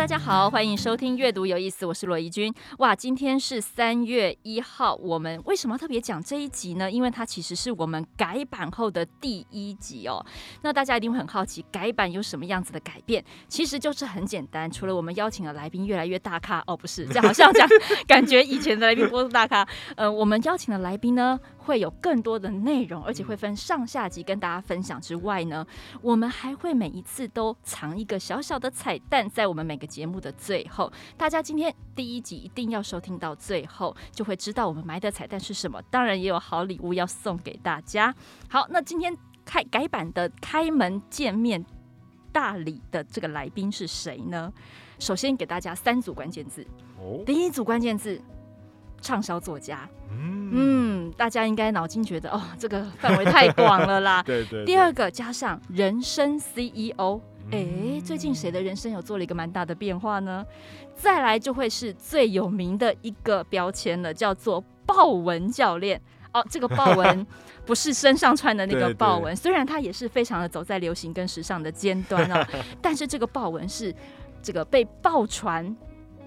大家好，欢迎收听阅读有意思，我是罗怡君。哇，今天是三月一号，我们为什么特别讲这一集呢？因为它其实是我们改版后的第一集哦。那大家一定会很好奇，改版有什么样子的改变？其实就是很简单，除了我们邀请的来宾越来越大咖哦，不是，这好像讲 感觉以前的来宾不是大咖。呃，我们邀请的来宾呢，会有更多的内容，而且会分上下集跟大家分享之外呢，我们还会每一次都藏一个小小的彩蛋在我们每个。节目的最后，大家今天第一集一定要收听到最后，就会知道我们埋的彩蛋是什么。当然也有好礼物要送给大家。好，那今天开改版的开门见面大礼的这个来宾是谁呢？首先给大家三组关键字。哦，第一组关键字，畅销作家。嗯，嗯，大家应该脑筋觉得哦，这个范围太广了啦。对，对对。第二个加上人生 CEO。哎，最近谁的人生有做了一个蛮大的变化呢？再来就会是最有名的一个标签了，叫做豹纹教练。哦，这个豹纹不是身上穿的那个 豹纹，虽然它也是非常的走在流行跟时尚的尖端哦，但是这个豹纹是这个被爆传，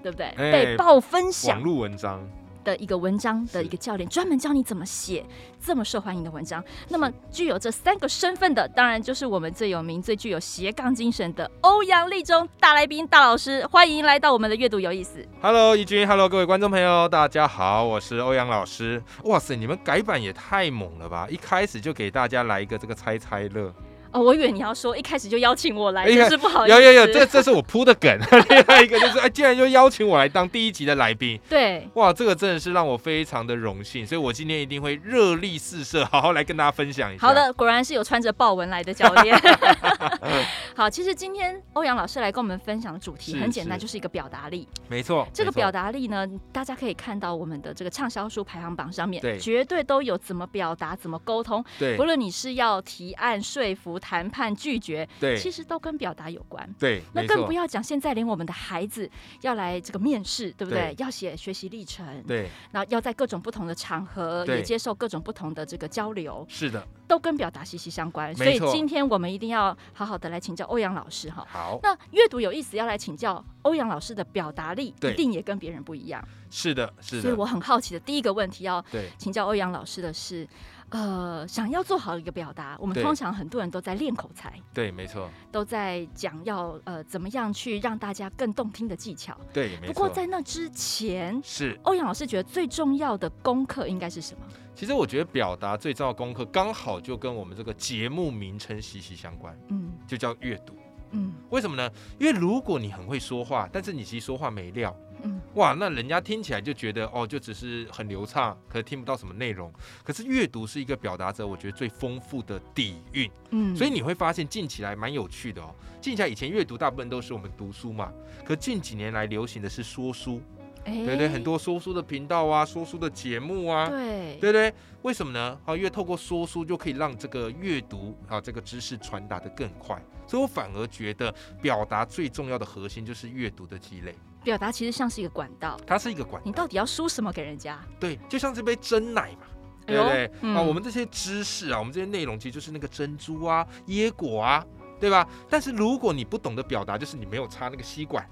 对不对？被爆分享网络文章。的一个文章的一个教练，专门教你怎么写这么受欢迎的文章。那么具有这三个身份的，当然就是我们最有名、最具有斜杠精神的欧阳立中大来宾、大老师。欢迎来到我们的阅读有意思。Hello，怡君，Hello，各位观众朋友，大家好，我是欧阳老师。哇塞，你们改版也太猛了吧！一开始就给大家来一个这个猜猜乐。哦，我以为你要说一开始就邀请我来，真是不好意思。有有有，这这是我铺的梗。另外一个就是，哎，竟然就邀请我来当第一集的来宾。对，哇，这个真的是让我非常的荣幸，所以我今天一定会热力四射，好好来跟大家分享一下。好的，果然是有穿着豹纹来的教练。好，其实今天欧阳老师来跟我们分享的主题很简单，就是一个表达力。没错，这个表达力呢，大家可以看到我们的这个畅销书排行榜上面，对，绝对都有怎么表达、怎么沟通。对，不论你是要提案、说服、谈判、拒。绝对，其实都跟表达有关。对，那更不要讲，现在连我们的孩子要来这个面试，对不对？对，要写学习历程，对，然后要在各种不同的场合也接受各种不同的这个交流，是的，都跟表达息息相关。所以今天我们一定要好好的来请教欧阳老师哈。好，那阅读有意思，要来请教欧阳老师的表达力，一定也跟别人不一样。是的，是的。所以我很好奇的第一个问题要请教欧阳老师的是。呃，想要做好一个表达，我们通常很多人都在练口才，对，没错，都在讲要呃怎么样去让大家更动听的技巧，对，没错。不过在那之前，是。欧阳老师觉得最重要的功课应该是什么？其实我觉得表达最重要的功课刚好就跟我们这个节目名称息息相关，嗯，就叫阅读，嗯，为什么呢？因为如果你很会说话，但是你其实说话没料。嗯，哇，那人家听起来就觉得哦，就只是很流畅，可是听不到什么内容。可是阅读是一个表达者，我觉得最丰富的底蕴。嗯，所以你会发现近起来蛮有趣的哦。近起来以前阅读大部分都是我们读书嘛，可近几年来流行的是说书。欸、对对，很多说书的频道啊，说书的节目啊，对对对，为什么呢？啊，因为透过说书就可以让这个阅读啊，这个知识传达的更快。所以我反而觉得表达最重要的核心就是阅读的积累。表达其实像是一个管道，它是一个管道。你到底要输什么给人家？对，就像这杯真奶嘛，对不对？嗯、啊，我们这些知识啊，我们这些内容其实就是那个珍珠啊、椰果啊，对吧？但是如果你不懂得表达，就是你没有插那个吸管，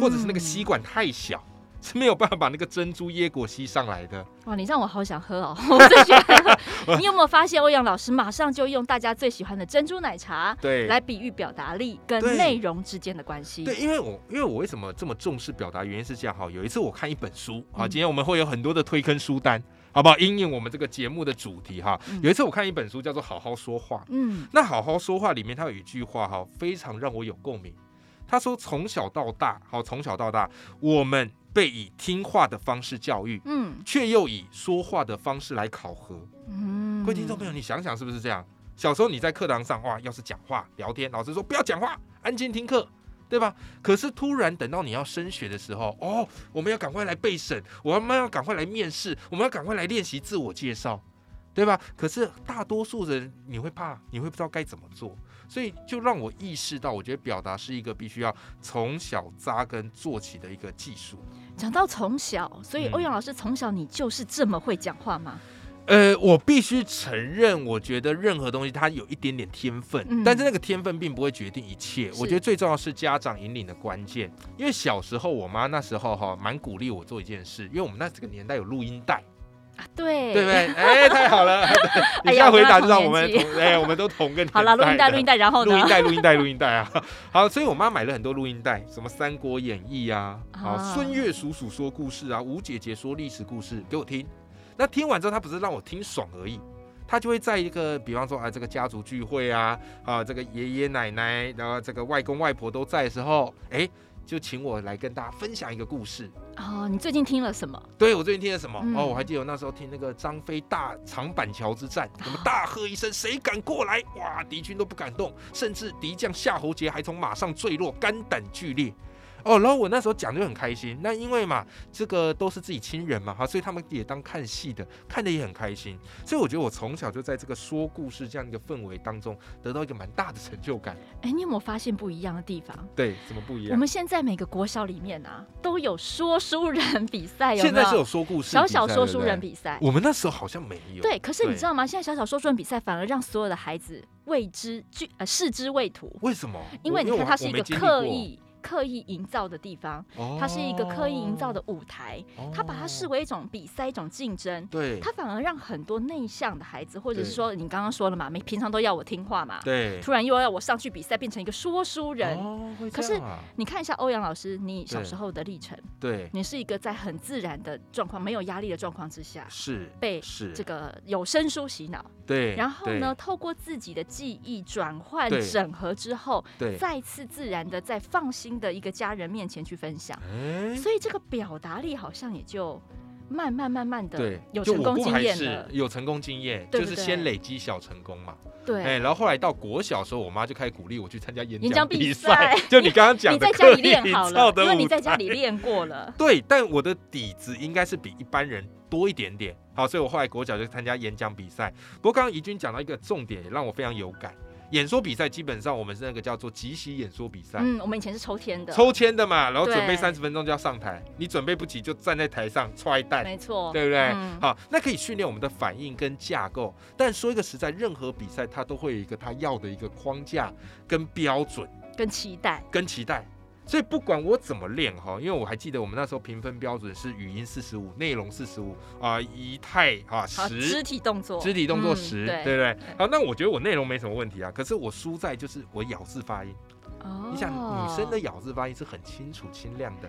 或者是那个吸管太小。嗯是没有办法把那个珍珠椰果吸上来的。哇，你让我好想喝哦！我最喜欢喝。你有没有发现欧阳老师马上就用大家最喜欢的珍珠奶茶，对，来比喻表达力跟内容之间的关系？对，因为我因为我为什么这么重视表达？原因是这样哈。有一次我看一本书啊，今天我们会有很多的推坑书单，好不好？因应我们这个节目的主题哈。有一次我看一本书叫做《好好说话》，嗯，那《好好说话》里面它有一句话哈，非常让我有共鸣。他说：“从小到大，好，从小到大，我们。”被以听话的方式教育，嗯，却又以说话的方式来考核，嗯，各位听众朋友，你想想是不是这样？小时候你在课堂上，哇，要是讲话聊天，老师说不要讲话，安静听课，对吧？可是突然等到你要升学的时候，哦，我们要赶快来备审，我们要赶快来面试，我们要赶快来练习自我介绍。对吧？可是大多数人你会怕，你会不知道该怎么做，所以就让我意识到，我觉得表达是一个必须要从小扎根做起的一个技术。讲到从小，所以欧阳老师从小你就是这么会讲话吗？呃，我必须承认，我觉得任何东西它有一点点天分，嗯、但是那个天分并不会决定一切。我觉得最重要是家长引领的关键。因为小时候我妈那时候哈蛮鼓励我做一件事，因为我们那这个年代有录音带啊，对对不对？哎，太好了，你这样回答就让我们同哎，哎，我们都同个。好了，录音带，录音带，然后呢？录音带，录音带，录音带啊！好，所以我妈买了很多录音带，什么《三国演义》啊，好，孙悦叔叔说故事啊，吴姐姐说历史故事给我听。那听完之后，她不是让我听爽而已，他就会在一个，比方说啊，这个家族聚会啊，啊，这个爷爷奶奶，然后这个外公外婆都在的时候，哎，就请我来跟大家分享一个故事。哦，你最近听了什么？对，我最近听了什么？嗯、哦，我还记得我那时候听那个张飞大长板桥之战，什么大喝一声，谁敢过来？哇，敌军都不敢动，甚至敌将夏侯杰还从马上坠落，肝胆俱裂。哦，然后我那时候讲就很开心，那因为嘛，这个都是自己亲人嘛，哈，所以他们也当看戏的，看的也很开心，所以我觉得我从小就在这个说故事这样一个氛围当中，得到一个蛮大的成就感。哎，你有没有发现不一样的地方？对，怎么不一样？我们现在每个国小里面啊，都有说书人比赛，有没有？现在是有说故事小小说书人比赛，我们那时候好像没有。对，可是你知道吗？现在小小说书人比赛反而让所有的孩子未知具呃视之未图。为什么？因为你看，它是一个刻意。刻意营造的地方，它是一个刻意营造的舞台，它把它视为一种比赛，一种竞争。对，它反而让很多内向的孩子，或者是说你刚刚说了嘛，没平常都要我听话嘛，对，突然又要我上去比赛，变成一个说书人。可是你看一下欧阳老师，你小时候的历程，对，你是一个在很自然的状况、没有压力的状况之下，是被是。这个有声书洗脑，对，然后呢，透过自己的记忆转换整合之后，对，再次自然的在放心。的一个家人面前去分享，所以这个表达力好像也就慢慢慢慢的对有成功经验了，有成功经验，就是先累积小成功嘛。对，哎然后后来到国小的时候，我妈就开始鼓励我去参加演讲比赛。就你刚刚讲的，你在家里练好了，因为你在家里练过了。对，但我的底子应该是比一般人多一点点。好，所以我后来国小就参加演讲比赛。不过刚刚怡君讲到一个重点，也让我非常有感。演说比赛基本上我们是那个叫做即席演说比赛。嗯，我们以前是抽签的。抽签的嘛，然后准备三十分钟就要上台，你准备不及就站在台上踹蛋。没错，对不对？嗯、好，那可以训练我们的反应跟架构。但说一个实在，任何比赛它都会有一个它要的一个框架跟标准，跟期待，跟期待。所以不管我怎么练哈，因为我还记得我们那时候评分标准是语音四十五，内容四十五啊，仪态啊十，肢体动作，肢体动作十，嗯、对，不对？好，那我觉得我内容没什么问题啊，可是我输在就是我咬字发音。哦，你想女生的咬字发音是很清楚清亮的，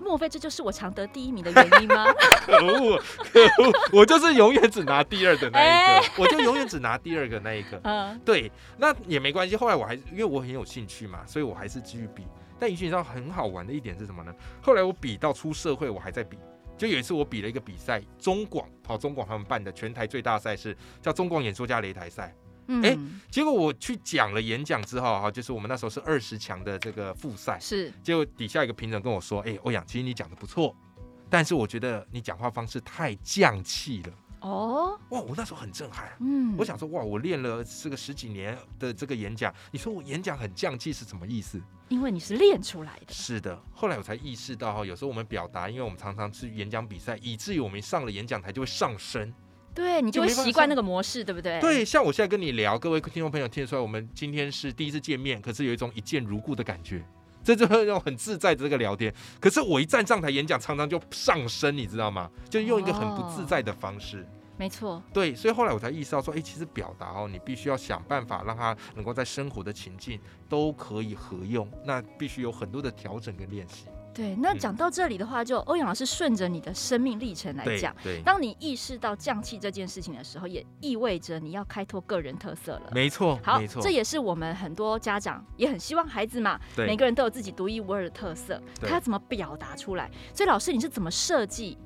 莫非这就是我常得第一名的原因吗？可恶，可恶，我就是永远只拿第二的那一个，欸、我就永远只拿第二个那一个。嗯，对，那也没关系。后来我还是因为我很有兴趣嘛，所以我还是继续比。但你知道很好玩的一点是什么呢？后来我比到出社会，我还在比。就有一次我比了一个比赛，中广跑中广他们办的全台最大赛事，叫中广演说家擂台赛。嗯，哎，结果我去讲了演讲之后，哈，就是我们那时候是二十强的这个复赛。是。结果底下一个评审跟我说：“哎，欧阳，其实你讲的不错，但是我觉得你讲话方式太降气了。”哦，哇！我那时候很震撼，嗯，我想说，哇，我练了这个十几年的这个演讲，你说我演讲很降气是什么意思？因为你是练出来的。是的，后来我才意识到哈，有时候我们表达，因为我们常常去演讲比赛，以至于我们上了演讲台就会上升，对，你就会习惯那个模式，对不对？对，像我现在跟你聊，各位听众朋友听得出来，我们今天是第一次见面，可是有一种一见如故的感觉。这就是那种很自在的这个聊天，可是我一站上台演讲，常常就上身，你知道吗？就用一个很不自在的方式。哦、没错，对，所以后来我才意识到说，哎，其实表达哦，你必须要想办法让它能够在生活的情境都可以合用，那必须有很多的调整跟练习。对，那讲到这里的话，就欧阳老师顺着你的生命历程来讲，对，当你意识到降气这件事情的时候，也意味着你要开拓个人特色了。没错，好，没错，这也是我们很多家长也很希望孩子嘛，对，每个人都有自己独一无二的特色，他要怎么表达出来？所以老师，你是怎么设计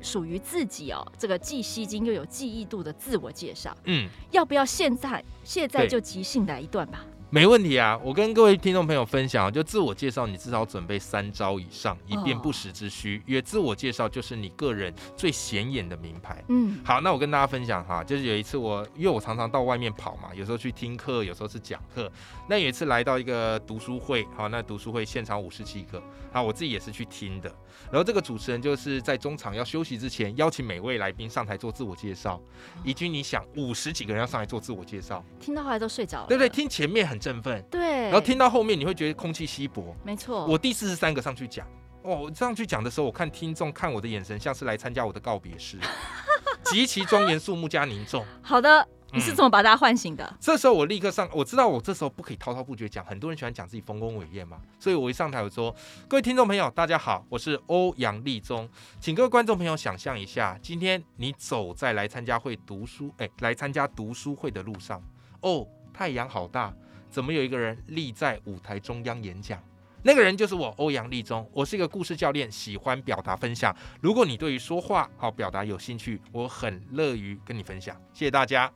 属于自己哦，这个既吸睛又有记忆度的自我介绍？嗯，要不要现在现在就即兴来一段吧？没问题啊，我跟各位听众朋友分享，就自我介绍，你至少准备三招以上，以便不时之需。因为自我介绍就是你个人最显眼的名牌。嗯，好，那我跟大家分享哈，就是有一次我，因为我常常到外面跑嘛，有时候去听课，有时候是讲课。那有一次来到一个读书会，好，那读书会现场五十几个，好，我自己也是去听的。然后这个主持人就是在中场要休息之前，邀请每位来宾上台做自我介绍。怡君，你想五十几个人要上来做自我介绍，听到后来都睡着了，对不对？听前面很振奋，对，然后听到后面你会觉得空气稀薄，没错。我第四十三个上去讲，哦，我上去讲的时候，我看听众看我的眼神像是来参加我的告别式，极其庄严肃穆加凝重。好的。你是怎么把大家唤醒的？嗯，这时候我立刻上，我知道我这时候不可以滔滔不绝讲，很多人喜欢讲自己丰功伟业嘛，所以我一上台我说：“各位听众朋友，大家好，我是欧阳立中，请各位观众朋友想象一下，今天你走在来参加会读书，哎，来参加读书会的路上，哦，太阳好大，怎么有一个人立在舞台中央演讲？那个人就是我欧阳立中，我是一个故事教练，喜欢表达分享。如果你对于说话好表达有兴趣，我很乐于跟你分享。谢谢大家。”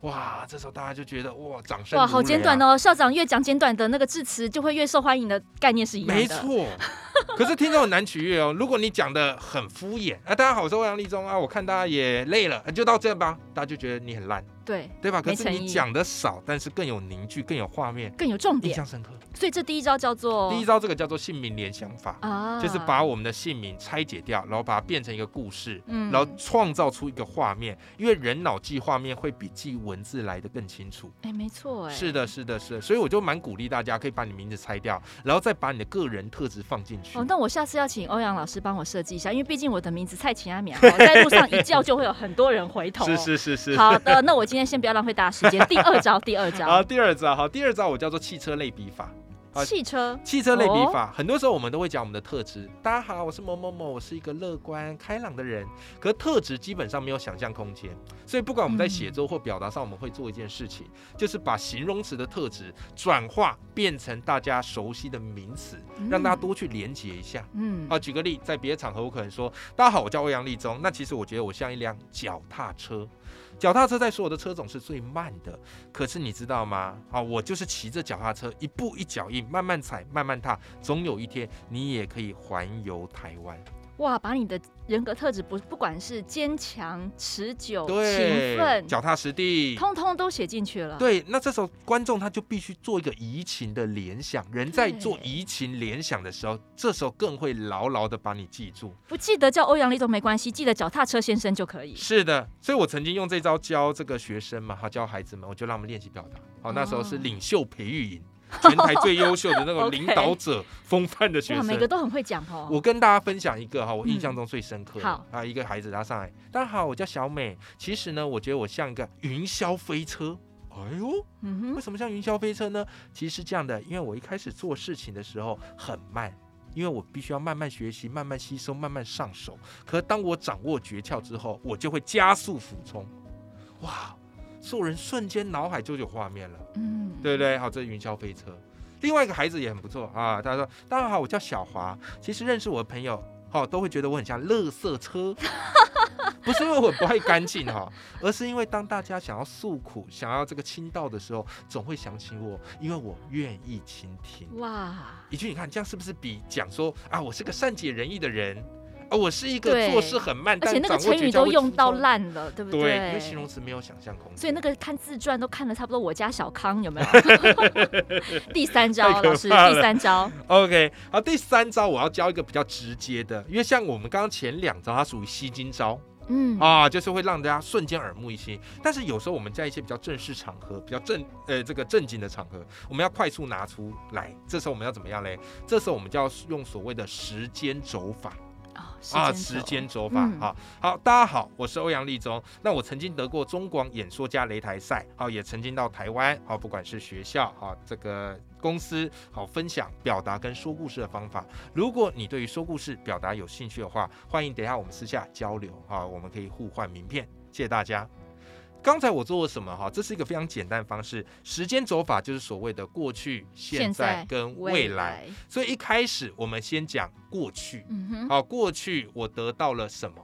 哇，这时候大家就觉得哇，掌声、啊、哇，好简短哦！校长越讲简短的那个致辞，就会越受欢迎的概念是一样的。没错，可是听众很难取悦哦。如果你讲的很敷衍，啊，大家好，我是欧阳立中啊，我看大家也累了，就到这吧，大家就觉得你很烂。对对吧？可是你讲的少，但是更有凝聚，更有画面，更有重点，印象深刻。所以这第一招叫做第一招，这个叫做姓名联想法啊，就是把我们的姓名拆解掉，然后把它变成一个故事，嗯，然后创造出一个画面。因为人脑记画面会比记文字来的更清楚。哎，没错，哎，是的，是的，是的。所以我就蛮鼓励大家可以把你名字拆掉，然后再把你的个人特质放进去。哦，那我下次要请欧阳老师帮我设计一下，因为毕竟我的名字蔡琴阿苗，在路上一叫就会有很多人回头。是是是是。好的，那我今天先不要浪费大家。时间 第二招，第二招好，第二招好，第二招我叫做汽车类比法。汽车，汽车类比法，很多时候我们都会讲我们的特质。大家好，我是某某某，我是一个乐观开朗的人。可特质基本上没有想象空间，所以不管我们在写作或表达上，我们会做一件事情，就是把形容词的特质转化变成大家熟悉的名词，让大家多去连接一下。嗯，好，举个例，在别的场合我可能说，大家好，我叫欧阳立中。那其实我觉得我像一辆脚踏车。脚踏车在所有的车种是最慢的，可是你知道吗？啊，我就是骑着脚踏车，一步一脚印，慢慢踩，慢慢踏，总有一天你也可以环游台湾。哇，把你的人格特质不不管是坚强、持久、勤奋、脚踏实地，通通都写进去了。对，那这时候观众他就必须做一个移情的联想。人在做移情联想的时候，这时候更会牢牢的把你记住。不记得叫欧阳立中没关系，记得脚踏车先生就可以。是的，所以我曾经用这招教这个学生嘛，哈，教孩子们，我就让他们练习表达。好，那时候是领袖培育营。全台最优秀的那种 领导者风范的学生，每个都很会讲哦。我跟大家分享一个哈，我印象中最深刻的。好啊，一个孩子他上来，大家好，我叫小美。其实呢，我觉得我像一个云霄飞车。哎呦，嗯，为什么像云霄飞车呢？其实是这样的，因为我一开始做事情的时候很慢，因为我必须要慢慢学习、慢慢吸收、慢慢上手。可当我掌握诀窍之后，我就会加速俯冲。哇！所有人瞬间脑海就有画面了，嗯，对不对？好，这是云霄飞车。另外一个孩子也很不错啊，他说：“大家好，我叫小华。其实认识我的朋友，哦，都会觉得我很像垃圾车，不是因为我不爱干净哈，而是因为当大家想要诉苦、想要这个倾倒的时候，总会想起我，因为我愿意倾听。哇，一句，你看这样是不是比讲说啊，我是个善解人意的人？”哦，我是一个做事很慢，而且那个成语都用到烂了，对不对？对，因为形容词没有想象空间。所以那个看自传都看了差不多，我家小康有没有？第三招，老师，第三招。OK，好，第三招我要教一个比较直接的，因为像我们刚刚前两招，它属于吸睛招，嗯啊，就是会让大家瞬间耳目一新。但是有时候我们在一些比较正式场合、比较正呃这个正经的场合，我们要快速拿出来。这时候我们要怎么样嘞？这时候我们就要用所谓的时间轴法。啊，时间走法，好好，大家好，我是欧阳立中。那我曾经得过中广演说家擂台赛，好，也曾经到台湾，好，不管是学校，好，这个公司，好，分享表达跟说故事的方法。如果你对于说故事表达有兴趣的话，欢迎等一下我们私下交流，好，我们可以互换名片。谢谢大家。刚才我做了什么哈？这是一个非常简单的方式。时间走法就是所谓的过去、现在跟未来。未来。所以一开始我们先讲过去。好，过去我得到了什么？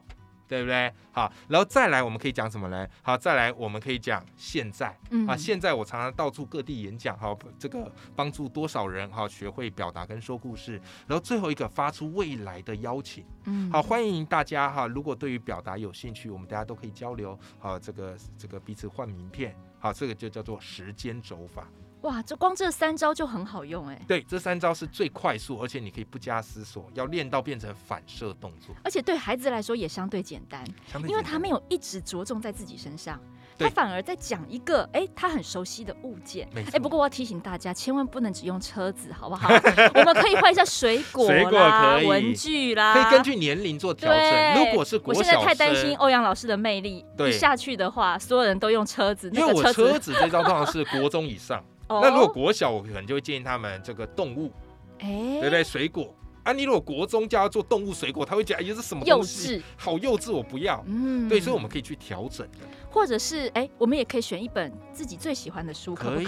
对不对？好，然后再来我们可以讲什么呢？好，再来我们可以讲现在，嗯，啊，现在我常常到处各地演讲，好，这个帮助多少人哈学会表达跟说故事。然后最后一个发出未来的邀请，嗯，好，欢迎大家哈，如果对于表达有兴趣，我们大家都可以交流，好，这个这个彼此换名片，好，这个就叫做时间轴法。哇，这光这三招就很好用哎！对，这三招是最快速，而且你可以不加思索，要练到变成反射动作。而且对孩子来说也相对简单，简单，因为他没有一直着重在自己身上，他反而在讲一个哎他很熟悉的物件。哎，不过我要提醒大家，千万不能只用车子，好不好？我们可以换一下水果啦、水果可以文具啦，可以根据年龄做调整。如果是我现在太担心欧阳老师的魅力一下去的话，所有人都用车子，因为我车子这招通常是国中以上。那如果国小，我可能就会建议他们这个动物，哎，对不对？水果啊，你如果国中叫他做动物水果，他会讲哎呀，这什么东西？幼稚，好幼稚，我不要。嗯，对，所以我们可以去调整的，或者是哎，我们也可以选一本自己最喜欢的书，可不可以？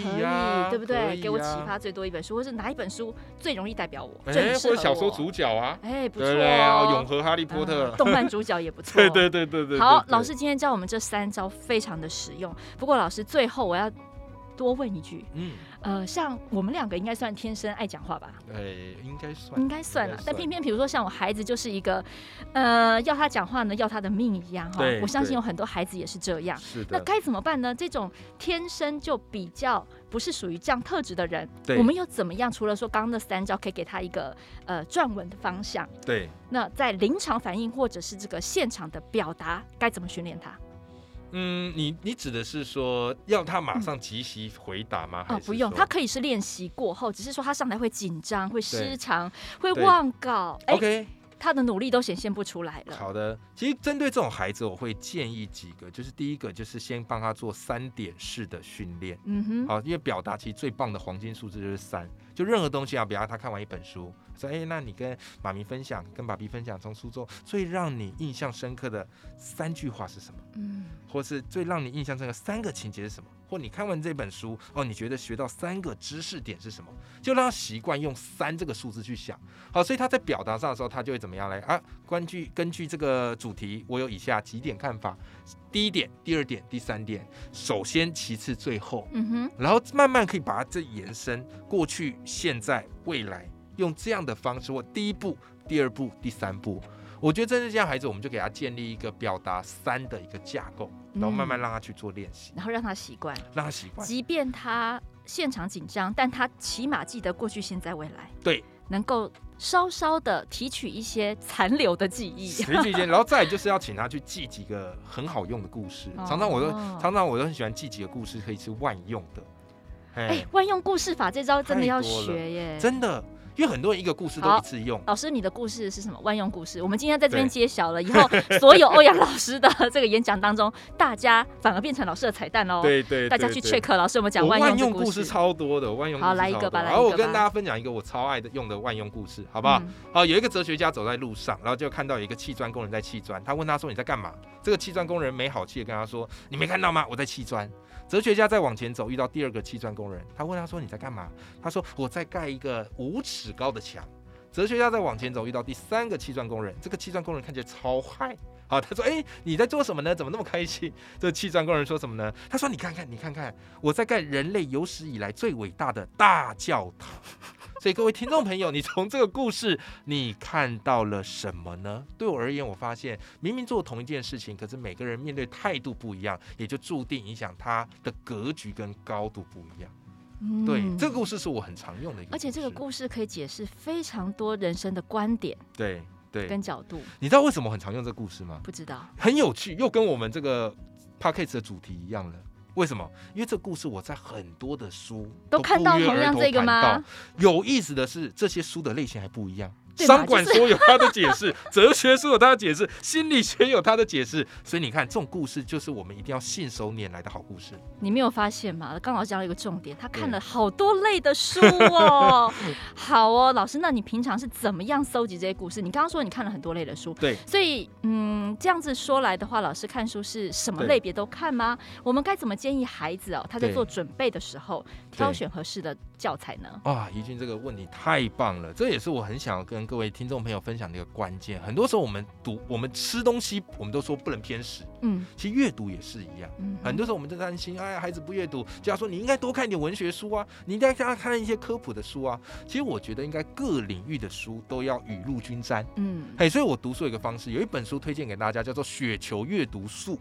对不对？给我启发最多一本书，或是哪一本书最容易代表我？哎，或者小说主角啊，哎，不错，永和哈利波特，动漫主角也不错。对对对对对。好，老师今天教我们这三招非常的实用。不过老师最后我要多问一句，嗯。呃，像我们两个应该算天生爱讲话吧？哎，应该算，应该算了。但偏偏比如说像我孩子就是一个，呃，要他讲话呢，要他的命一样哈。我相信有很多孩子也是这样。是的。那该怎么办呢？这种天生就比较不是属于这样特质的人，我们又怎么样？除了说刚刚那三招，可以给他一个呃撰文的方向。对。那在临场反应或者是这个现场的表达，该怎么训练他？嗯，你你指的是说要他马上即席回答吗？哦，不用，他可以是练习过后，只是说他上台会紧张、会失常、会忘稿。OK，他的努力都显现不出来了。好的，其实针对这种孩子，我会建议几个，就是第一个就是先帮他做三点式的训练。嗯哼，好，因为表达其实最棒的黄金数字就是三，就任何东西啊，比方他看完一本书。说哎，那你跟妈咪分享，跟爸比分享，从书中最让你印象深刻的三句话是什么？嗯，或是最让你印象深刻三个情节是什么？或你看完这本书哦，你觉得学到三个知识点是什么？就让他习惯用三这个数字去想。好，所以他在表达上的时候，他就会怎么样嘞？啊，根据根据这个主题，我有以下几点看法：第一点、第二点、第三点，首先、其次、最后。嗯哼，然后慢慢可以把它这延伸过去、现在、未来。用这样的方式，或第一步、第二步、第三步，我觉得真是这样孩子，我们就给他建立一个表达三的一个架构，然后慢慢让他去做练习，然后让他习惯，让他习惯。即便他现场紧张，但他起码记得过去、现在、未来，对，能够稍稍的提取一些残留的记忆。提取一些，然后再就是要请他去记几个很好用的故事。常常我都常常我都很喜欢记几个故事，可以是万用的。哎，万用故事法这招真的要学耶，真的。因为很多人一个故事都一次用。老师，你的故事是什么？万用故事。我们今天在这边揭晓了，以后所有欧阳老师的这个演讲当中，大家反而变成老师的彩蛋哦。对对，大家去 check 老师有没有讲万用故事？超多的万用故事。好，来一个吧，来一个吧。然后我跟大家分享一个我超爱的用的万用故事，好不好？好，有一个哲学家走在路上，然后就看到有一个砌砖工人在砌砖，他问他说：“你在干嘛？”这个砌砖工人没好气的跟他说：“你没看到吗？我在砌砖。”哲学家再往前走，遇到第二个砌砖工人，他问他说：“你在干嘛？”他说：“我在盖一个五尺高的墙。”哲学家再往前走，遇到第三个砌砖工人。这个砌砖工人看起来超嗨，好，他说：“哎，你在做什么呢？怎么那么开心？”这砌砖工人说什么呢？他说：“你看看，你看看，我在盖人类有史以来最伟大的大教堂。”所以各位听众朋友，你从这个故事你看到了什么呢？对我而言，我发现明明做同一件事情，可是每个人面对态度不一样，也就注定影响他的格局跟高度不一样。对，这个故事是我很常用的一个，而且这个故事可以解释非常多人生的观点，对对，跟角度。你知道为什么很常用这个故事吗？不知道，很有趣，又跟我们这个 p a c k a g e 的主题一样了。为什么？因为这个故事我在很多的书都看到同样这个吗？有意思的是，这些书的类型还不一样。商管说有他的解释，哲学书有他的解释，心理学有他的解释，所以你看，这种故事就是我们一定要信手拈来的好故事。你没有发现吗？刚老师讲了一个重点，他看了好多类的书哦。好哦，老师，那你平常是怎么样搜集这些故事？你刚刚说你看了很多类的书，对，所以嗯，这样子说来的话，老师看书是什么类别都看吗？我们该怎么建议孩子哦？他在做准备的时候挑选合适的教材呢？啊，怡君这个问题太棒了，这也是我很想要跟各位听众朋友分享的一个关键。很多时候我们读、我们吃东西，我们都说不能偏食。嗯，其实阅读也是一样。嗯，很多时候我们都担心，哎呀，孩子不阅读，就要说你应该多看一点文学书啊，你应该给他看一些科普的书啊。其实我觉得应该各领域的书都要雨露均沾。嗯，嘿，所以我读书有一个方式，有一本书推荐给大家，叫做《雪球阅读术》。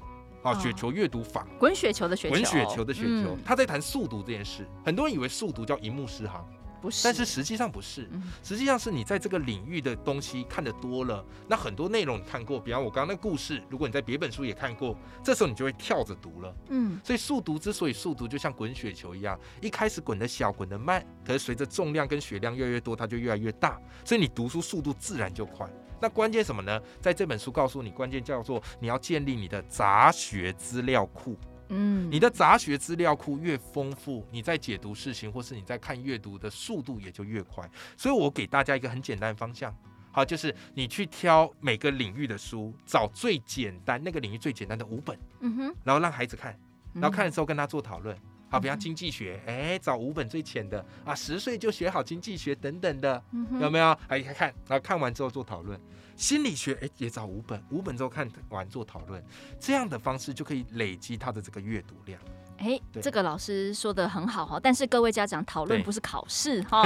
啊，雪球阅读法，滚雪球的雪球，滚雪球的雪球，他在谈速读这件事。很多人以为速读叫一目十行，不是，但是实际上不是，实际上是你在这个领域的东西看得多了，那很多内容你看过，比方我刚刚那故事，如果你在别本书也看过，这时候你就会跳着读了。嗯，所以速读之所以速读，就像滚雪球一样，一开始滚得小，滚得慢，可是随着重量跟血量越来越多，它就越来越大，所以你读书速度自然就快。那关键什么呢？在这本书告诉你，关键叫做你要建立你的杂学资料库。嗯，你的杂学资料库越丰富，你在解读事情或是你在看阅读的速度也就越快。所以我给大家一个很简单的方向，好，就是你去挑每个领域的书，找最简单那个领域最简单的五本，嗯哼，然后让孩子看，然后看的时候跟他做讨论。好，比方经济学，哎、欸，找五本最浅的啊，十岁就学好经济学等等的，有没有？哎，看，然后看完之后做讨论。心理学，哎、欸，也找五本，五本之后看完做讨论，这样的方式就可以累积他的这个阅读量。哎，这个老师说的很好哈，但是各位家长讨论不是考试哈，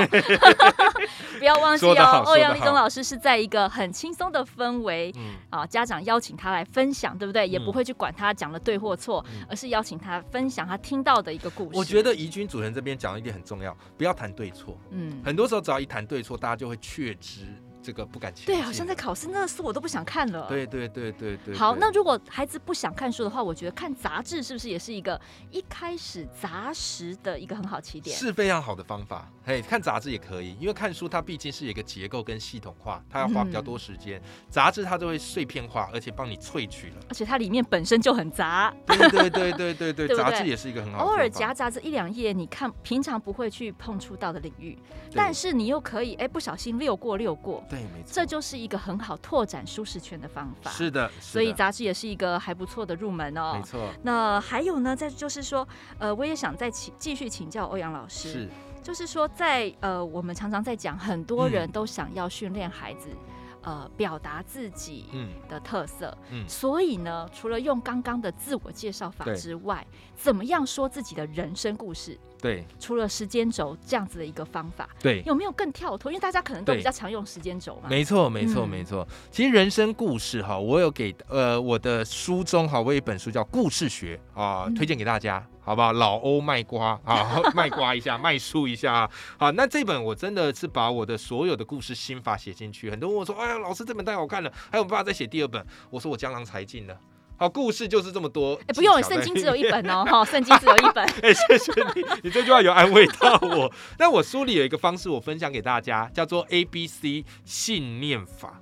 不要忘记哦。欧阳立中老师是在一个很轻松的氛围，啊，家长邀请他来分享，对不对？也不会去管他讲的对或错，而是邀请他分享他听到的一个故事。我觉得怡君主持人这边讲的一点很重要，不要谈对错。嗯，很多时候只要一谈对错，大家就会确知。这个不敢听。对，好像在考试，那书我都不想看了。对对对对对。好，那如果孩子不想看书的话，我觉得看杂志是不是也是一个一开始杂食的一个很好起点？是非常好的方法。嘿，看杂志也可以，因为看书它毕竟是一个结构跟系统化，它要花比较多时间。嗯、杂志它就会碎片化，而且帮你萃取了。而且它里面本身就很杂。对对对对对对，对，对 杂志也是一个很好的。偶尔夹杂着一两页，你看平常不会去碰触到的领域，但是你又可以哎不小心溜过溜过。对，没错。这就是。一个很好拓展舒适圈的方法。是的，所以杂志也是一个还不错的入门哦。没错。那还有呢，再就是说，呃，我也想再请继续请教欧阳老师，是，就是说在，在呃，我们常常在讲，很多人都想要训练孩子。嗯呃，表达自己的特色，嗯，嗯，所以呢，除了用刚刚的自我介绍法之外，怎么样说自己的人生故事？对，除了时间轴这样子的一个方法，对，有没有更跳脱？因为大家可能都比较常用时间轴嘛。没错，没错，没错。其实人生故事哈，我有给呃我的书中哈，我有一本书叫《故事学》啊，推荐给大家。嗯好不好？老欧卖瓜啊，卖瓜一下，卖书一下。好，那这本我真的是把我的所有的故事心法写进去。很多人问我说：“哎呀，老师这本太好看了，还有办法再写第二本？”我说：“我江郎才尽了。”好，故事就是这么多。哎、欸，不用，圣经只有一本哦。哈，圣经只有一本。哎、欸，谢谢你，你这句话有安慰到我。那我书里有一个方式，我分享给大家，叫做 A B C 信念法。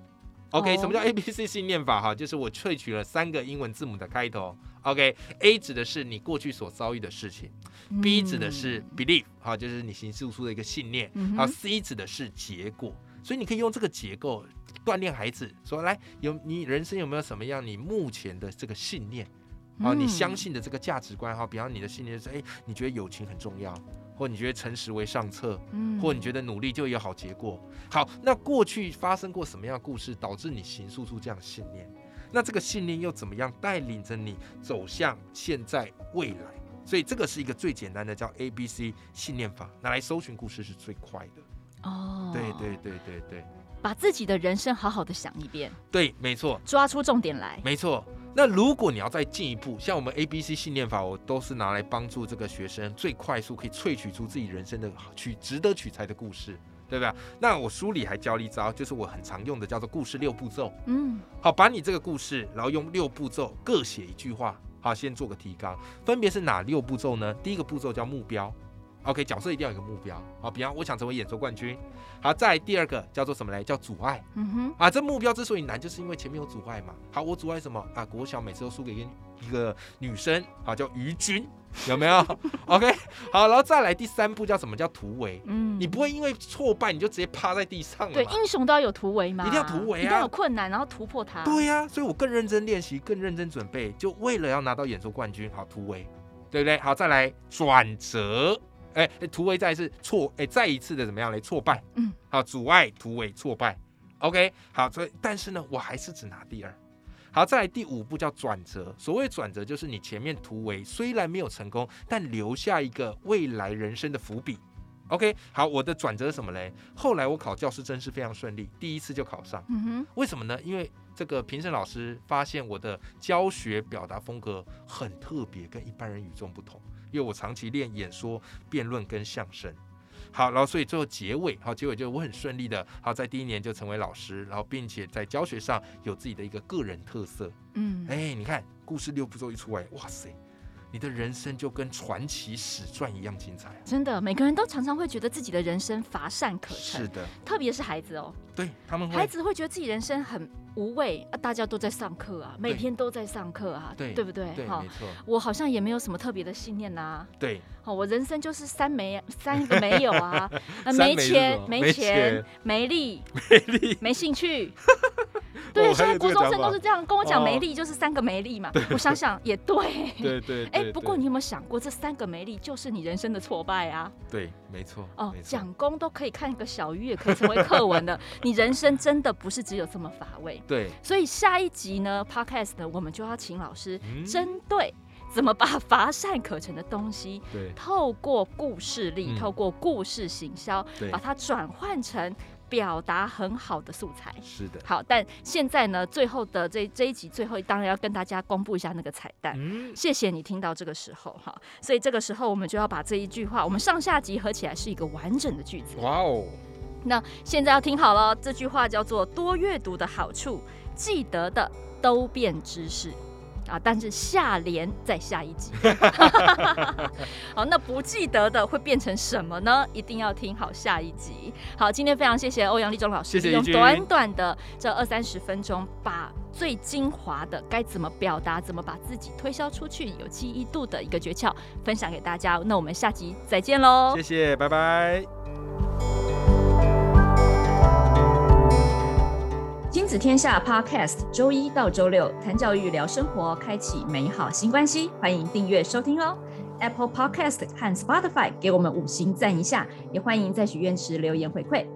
OK，什么叫 A B C 信念法？哈，就是我萃取了三个英文字母的开头。OK，A 指的是你过去所遭遇的事情，B 指的是 belief，好，就是你形塑出的一个信念，好，C 指的是结果。所以你可以用这个结构锻炼孩子，说来有你人生有没有什么样你目前的这个信念？好，你相信的这个价值观，哈，比方你的信念是，哎，你觉得友情很重要。或你觉得诚实为上策，嗯，或你觉得努力就有好结果。好，那过去发生过什么样的故事，导致你形塑出这样的信念？那这个信念又怎么样带领着你走向现在未来？所以这个是一个最简单的叫 A B C 信念法，拿来搜寻故事是最快的。哦，对对对对对，把自己的人生好好的想一遍。对，没错，抓出重点来。没错。那如果你要再进一步，像我们 A B C 信念法，我都是拿来帮助这个学生最快速可以萃取出自己人生的取值得取材的故事，对不对？那我书里还教了一招，就是我很常用的，叫做故事六步骤。嗯，好，把你这个故事，然后用六步骤各写一句话，好，先做个提纲，分别是哪六步骤呢？第一个步骤叫目标。OK，角色一定要有个目标啊，比方我想成为演说冠军。好，再来第二个叫做什么嘞？叫阻碍。嗯哼，啊，这目标之所以难，就是因为前面有阻碍嘛。好，我阻碍什么啊？国小每次都输给一个一个女生，好，叫于君，有没有？OK，好，然后再来第三步叫什么？叫突围。嗯，你不会因为挫败你就直接趴在地上了。对，英雄都要有突围嘛，一定要突围啊，一定要有困难，然后突破它。对呀、啊，所以我更认真练习，更认真准备，就为了要拿到演说冠军。好，突围，对不对？好，再来转折。哎，突围再一次挫，哎，再一次的怎么样嘞？挫败，嗯，好，阻碍突围挫败，OK，好，所以但是呢，我还是只拿第二。好，再来第五步叫转折。所谓转折，就是你前面突围虽然没有成功，但留下一个未来人生的伏笔。OK，好，我的转折是什么嘞？后来我考教师证是非常顺利，第一次就考上。嗯哼，为什么呢？因为这个评审老师发现我的教学表达风格很特别，跟一般人与众不同。因为我长期练演说、辩论跟相声。好，然后所以最后结尾，好，结尾就我很顺利的，好，在第一年就成为老师，然后并且在教学上有自己的一个个人特色，嗯，哎，你看故事六步骤一出来，哇塞，你的人生就跟传奇史传一样精彩，真的，每个人都常常会觉得自己的人生乏善可陈，是的，特别是孩子哦，对他们，孩子会觉得自己人生很。无味啊！大家都在上课啊，每天都在上课啊，对，对不对？对，没错。我好像也没有什么特别的信念呐。对，好，我人生就是三没，三个没有啊，没钱，没钱，没力，没力，没兴趣。对，现在国中生都是这样跟我讲，没力就是三个没力嘛。我想想也对。对对。哎，不过你有没有想过，这三个没力就是你人生的挫败啊？对，没错。哦，讲公都可以看一个小鱼，也可以成为课文的。你人生真的不是只有这么乏味。对，所以下一集呢，Podcast 呢，我们就要请老师针对怎么把乏善可陈的东西，对，透过故事力，嗯、透过故事行销，对把它转换成表达很好的素材。是的，好，但现在呢，最后的这这一集，最后当然要跟大家公布一下那个彩蛋。嗯，谢谢你听到这个时候哈，所以这个时候我们就要把这一句话，我们上下集合起来是一个完整的句子。哇哦！那现在要听好了，这句话叫做多阅读的好处，记得的都变知识啊！但是下联在下一集。好，那不记得的会变成什么呢？一定要听好下一集。好，今天非常谢谢欧阳立中老师，用短短的这二三十分钟，把最精华的该怎么表达、怎么把自己推销出去、有记忆度的一个诀窍分享给大家。那我们下集再见喽！谢谢，拜拜。子天下 Podcast，周一到周六谈教育、聊生活，开启美好新关系。欢迎订阅收听哦！Apple Podcast 和 Spotify 给我们五星赞一下，也欢迎在许愿池留言回馈。